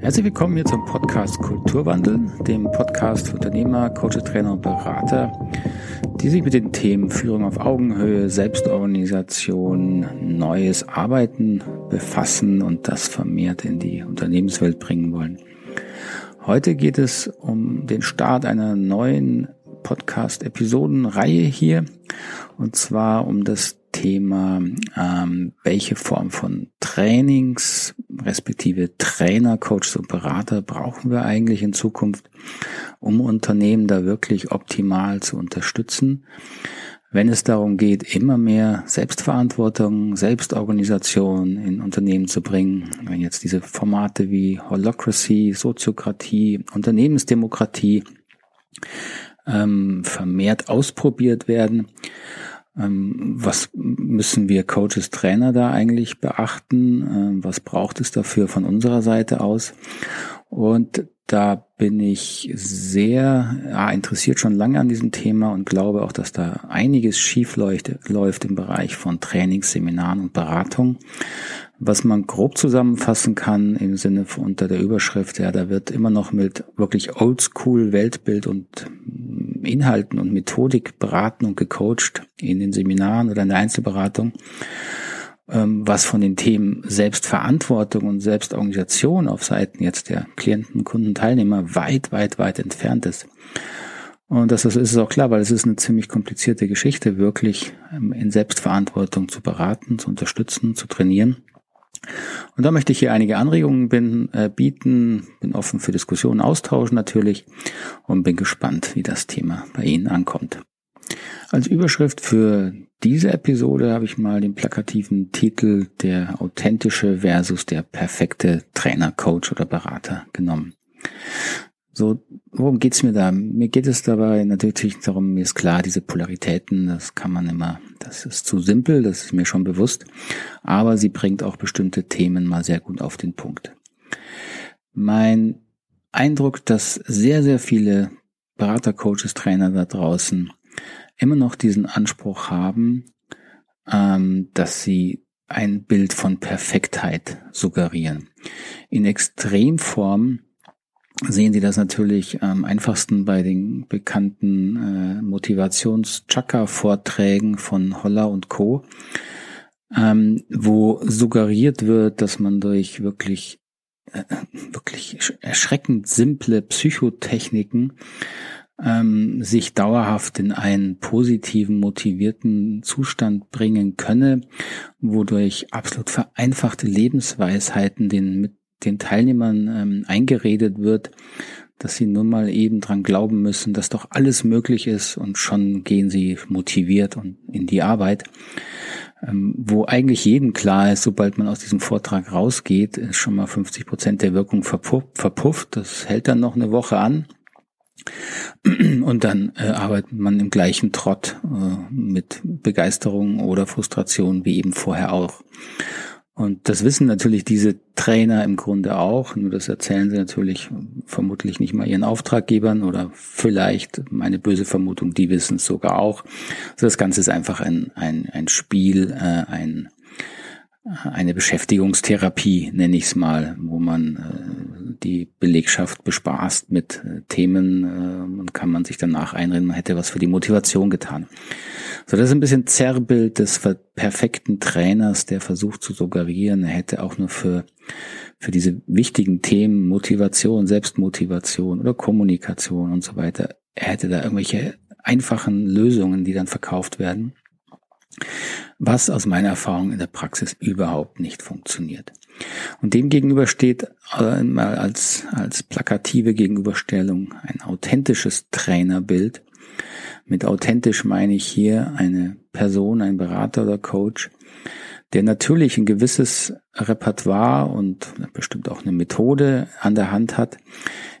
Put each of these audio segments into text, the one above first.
Herzlich willkommen hier zum Podcast Kulturwandel, dem Podcast für Unternehmer, Coaches, Trainer und Berater, die sich mit den Themen Führung auf Augenhöhe, Selbstorganisation, neues Arbeiten befassen und das vermehrt in die Unternehmenswelt bringen wollen. Heute geht es um den Start einer neuen Podcast-Episodenreihe hier und zwar um das Thema, ähm, welche Form von Trainings respektive Trainer, Coaches und Berater brauchen wir eigentlich in Zukunft, um Unternehmen da wirklich optimal zu unterstützen. Wenn es darum geht, immer mehr Selbstverantwortung, Selbstorganisation in Unternehmen zu bringen, wenn jetzt diese Formate wie Holocracy, Soziokratie, Unternehmensdemokratie ähm, vermehrt ausprobiert werden, was müssen wir Coaches, Trainer da eigentlich beachten? Ähm, was braucht es dafür von unserer Seite aus? Und da bin ich sehr ja, interessiert schon lange an diesem Thema und glaube auch, dass da einiges schief läuft, läuft im Bereich von Trainings, Seminaren und Beratung. Was man grob zusammenfassen kann im Sinne von unter der Überschrift, ja, da wird immer noch mit wirklich Oldschool Weltbild und Inhalten und Methodik beraten und gecoacht in den Seminaren oder in der Einzelberatung, ähm, was von den Themen Selbstverantwortung und Selbstorganisation auf Seiten jetzt der Klienten, Kunden, Teilnehmer weit, weit, weit entfernt ist. Und das ist, ist auch klar, weil es ist eine ziemlich komplizierte Geschichte, wirklich ähm, in Selbstverantwortung zu beraten, zu unterstützen, zu trainieren. Und da möchte ich hier einige Anregungen bin, äh, bieten, bin offen für Diskussionen, Austausch natürlich und bin gespannt, wie das Thema bei Ihnen ankommt. Als Überschrift für diese Episode habe ich mal den plakativen Titel der authentische versus der perfekte Trainer, Coach oder Berater genommen. So, worum geht's mir da? Mir geht es dabei natürlich darum, mir ist klar, diese Polaritäten, das kann man immer, das ist zu simpel, das ist mir schon bewusst, aber sie bringt auch bestimmte Themen mal sehr gut auf den Punkt. Mein Eindruck, dass sehr, sehr viele Berater, Coaches, Trainer da draußen immer noch diesen Anspruch haben, ähm, dass sie ein Bild von Perfektheit suggerieren. In Extremform sehen Sie das natürlich am einfachsten bei den bekannten äh, Motivations-Chakra-Vorträgen von Holler und Co., ähm, wo suggeriert wird, dass man durch wirklich äh, wirklich erschreckend simple Psychotechniken ähm, sich dauerhaft in einen positiven, motivierten Zustand bringen könne, wodurch absolut vereinfachte Lebensweisheiten den den Teilnehmern ähm, eingeredet wird, dass sie nur mal eben dran glauben müssen, dass doch alles möglich ist und schon gehen sie motiviert und in die Arbeit. Ähm, wo eigentlich jedem klar ist, sobald man aus diesem Vortrag rausgeht, ist schon mal 50 Prozent der Wirkung verpufft, verpufft. Das hält dann noch eine Woche an. Und dann äh, arbeitet man im gleichen Trott äh, mit Begeisterung oder Frustration wie eben vorher auch. Und das wissen natürlich diese Trainer im Grunde auch, nur das erzählen sie natürlich vermutlich nicht mal ihren Auftraggebern oder vielleicht, meine böse Vermutung, die wissen es sogar auch. Also das Ganze ist einfach ein, ein, ein Spiel, äh, ein, eine Beschäftigungstherapie, nenne ich es mal, wo man äh, die Belegschaft bespaßt mit äh, Themen äh, und kann man sich danach einreden, man hätte was für die Motivation getan. So, das ist ein bisschen Zerrbild des perfekten Trainers, der versucht zu suggerieren, er hätte auch nur für, für diese wichtigen Themen Motivation, Selbstmotivation oder Kommunikation und so weiter, er hätte da irgendwelche einfachen Lösungen, die dann verkauft werden was aus meiner Erfahrung in der Praxis überhaupt nicht funktioniert. Und dem gegenüber steht mal als, als plakative Gegenüberstellung ein authentisches Trainerbild. Mit authentisch meine ich hier eine Person, ein Berater oder Coach, der natürlich ein gewisses Repertoire und bestimmt auch eine Methode an der Hand hat,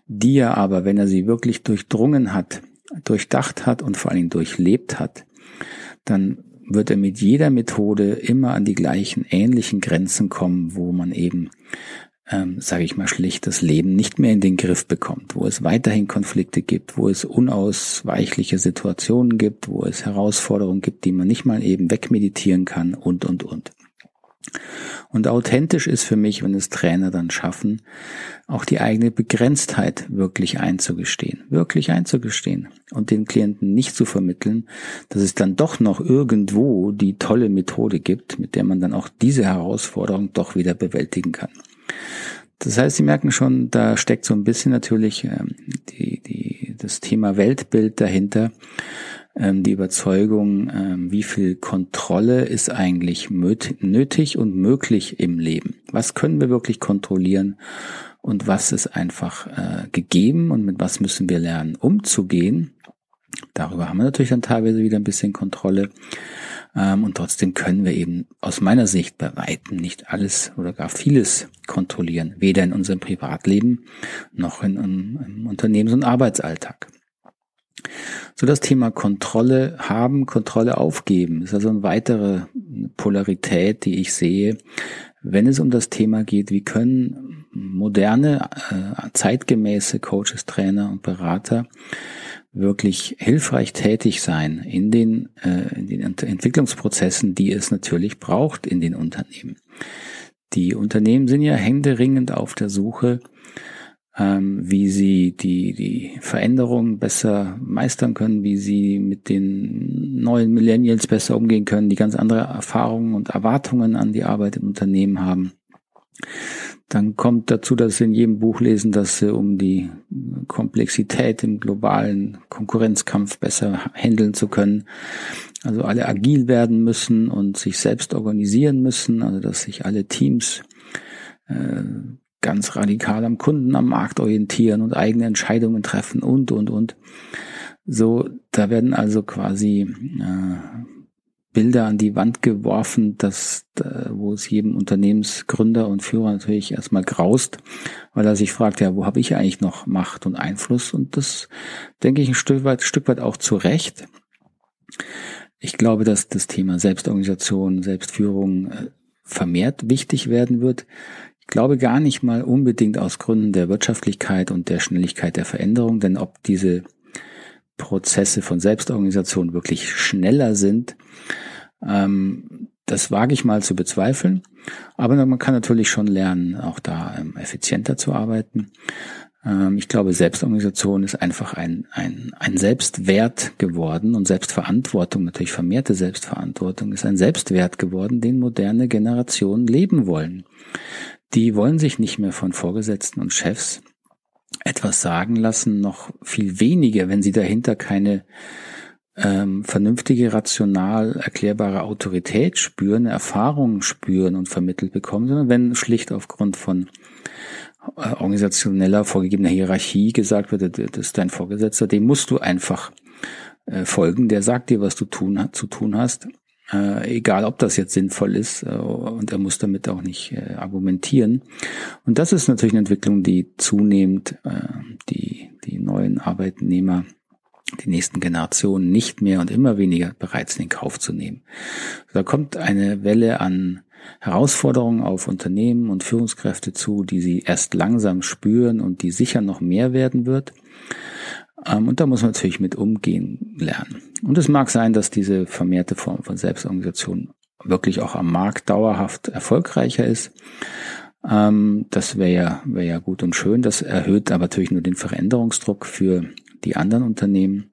die er aber, wenn er sie wirklich durchdrungen hat, durchdacht hat und vor allen Dingen durchlebt hat, dann wird er mit jeder Methode immer an die gleichen ähnlichen Grenzen kommen, wo man eben, ähm, sage ich mal schlicht, das Leben nicht mehr in den Griff bekommt, wo es weiterhin Konflikte gibt, wo es unausweichliche Situationen gibt, wo es Herausforderungen gibt, die man nicht mal eben wegmeditieren kann und, und, und. Und authentisch ist für mich, wenn es Trainer dann schaffen, auch die eigene Begrenztheit wirklich einzugestehen, wirklich einzugestehen und den Klienten nicht zu vermitteln, dass es dann doch noch irgendwo die tolle Methode gibt, mit der man dann auch diese Herausforderung doch wieder bewältigen kann. Das heißt, Sie merken schon, da steckt so ein bisschen natürlich ähm, die, die, das Thema Weltbild dahinter ähm, die Überzeugung, ähm, wie viel Kontrolle ist eigentlich nötig und möglich im Leben. Was können wir wirklich kontrollieren und was ist einfach äh, gegeben und mit was müssen wir lernen umzugehen. Darüber haben wir natürlich dann teilweise wieder ein bisschen Kontrolle. Ähm, und trotzdem können wir eben aus meiner Sicht bei weitem nicht alles oder gar vieles kontrollieren, weder in unserem Privatleben noch in, in, Unternehmens- und Arbeitsalltag. So das Thema Kontrolle haben, Kontrolle aufgeben ist also eine weitere Polarität, die ich sehe, wenn es um das Thema geht, wie können moderne, äh, zeitgemäße Coaches, Trainer und Berater wirklich hilfreich tätig sein in den, äh, in den Entwicklungsprozessen, die es natürlich braucht in den Unternehmen. Die Unternehmen sind ja händeringend auf der Suche ähm, wie sie die, die Veränderungen besser meistern können, wie sie mit den neuen Millennials besser umgehen können, die ganz andere Erfahrungen und Erwartungen an die Arbeit im Unternehmen haben. Dann kommt dazu, dass sie in jedem Buch lesen, dass sie um die Komplexität im globalen Konkurrenzkampf besser handeln zu können, also alle agil werden müssen und sich selbst organisieren müssen, also dass sich alle Teams äh, ganz radikal am Kunden, am Markt orientieren und eigene Entscheidungen treffen und, und, und. So, da werden also quasi äh, Bilder an die Wand geworfen, dass, äh, wo es jedem Unternehmensgründer und Führer natürlich erstmal graust, weil er sich fragt, ja, wo habe ich eigentlich noch Macht und Einfluss? Und das denke ich ein Stück weit, Stück weit auch zu Recht. Ich glaube, dass das Thema Selbstorganisation, Selbstführung äh, vermehrt wichtig werden wird. Ich glaube gar nicht mal unbedingt aus Gründen der Wirtschaftlichkeit und der Schnelligkeit der Veränderung, denn ob diese Prozesse von Selbstorganisation wirklich schneller sind, ähm, das wage ich mal zu bezweifeln. Aber man kann natürlich schon lernen, auch da ähm, effizienter zu arbeiten. Ähm, ich glaube, Selbstorganisation ist einfach ein, ein, ein Selbstwert geworden und Selbstverantwortung, natürlich vermehrte Selbstverantwortung, ist ein Selbstwert geworden, den moderne Generationen leben wollen die wollen sich nicht mehr von Vorgesetzten und Chefs etwas sagen lassen, noch viel weniger, wenn sie dahinter keine ähm, vernünftige, rational erklärbare Autorität spüren, Erfahrungen spüren und vermittelt bekommen, sondern wenn schlicht aufgrund von äh, organisationeller vorgegebener Hierarchie gesagt wird, das ist dein Vorgesetzter, dem musst du einfach äh, folgen, der sagt dir, was du tun, zu tun hast äh, egal ob das jetzt sinnvoll ist äh, und er muss damit auch nicht äh, argumentieren. Und das ist natürlich eine Entwicklung, die zunehmend äh, die, die neuen Arbeitnehmer, die nächsten Generationen nicht mehr und immer weniger bereit sind, in Kauf zu nehmen. Da kommt eine Welle an Herausforderungen auf Unternehmen und Führungskräfte zu, die sie erst langsam spüren und die sicher noch mehr werden wird. Ähm, und da muss man natürlich mit umgehen lernen. Und es mag sein, dass diese vermehrte Form von Selbstorganisation wirklich auch am Markt dauerhaft erfolgreicher ist. Ähm, das wäre ja, wäre ja gut und schön. Das erhöht aber natürlich nur den Veränderungsdruck für die anderen Unternehmen.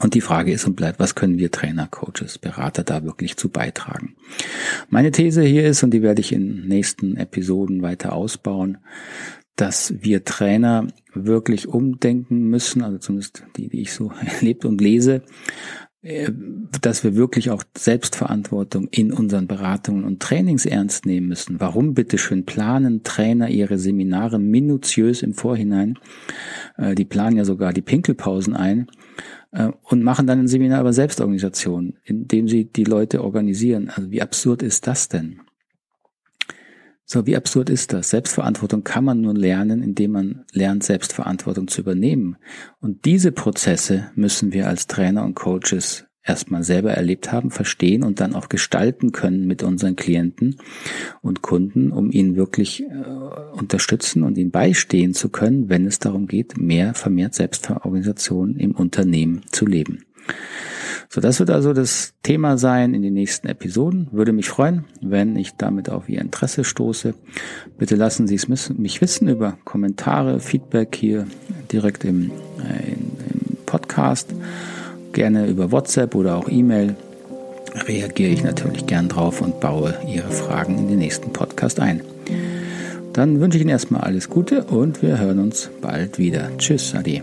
Und die Frage ist und bleibt, was können wir Trainer, Coaches, Berater da wirklich zu beitragen? Meine These hier ist, und die werde ich in nächsten Episoden weiter ausbauen, dass wir Trainer wirklich umdenken müssen, also zumindest die, die ich so erlebt und lese, äh, dass wir wirklich auch Selbstverantwortung in unseren Beratungen und Trainings ernst nehmen müssen. Warum bitte schön planen Trainer ihre Seminare minutiös im Vorhinein? Äh, die planen ja sogar die Pinkelpausen ein äh, und machen dann ein Seminar über Selbstorganisation, indem sie die Leute organisieren. Also wie absurd ist das denn? So, wie absurd ist das? Selbstverantwortung kann man nur lernen, indem man lernt, Selbstverantwortung zu übernehmen. Und diese Prozesse müssen wir als Trainer und Coaches erstmal selber erlebt haben, verstehen und dann auch gestalten können mit unseren Klienten und Kunden, um ihnen wirklich äh, unterstützen und ihnen beistehen zu können, wenn es darum geht, mehr vermehrt Selbstorganisation im Unternehmen zu leben. So, das wird also das Thema sein in den nächsten Episoden. Würde mich freuen, wenn ich damit auf Ihr Interesse stoße. Bitte lassen Sie es mich wissen über Kommentare, Feedback hier direkt im, äh, im Podcast. Gerne über WhatsApp oder auch E-Mail reagiere ich natürlich gern drauf und baue Ihre Fragen in den nächsten Podcast ein. Dann wünsche ich Ihnen erstmal alles Gute und wir hören uns bald wieder. Tschüss, Adi.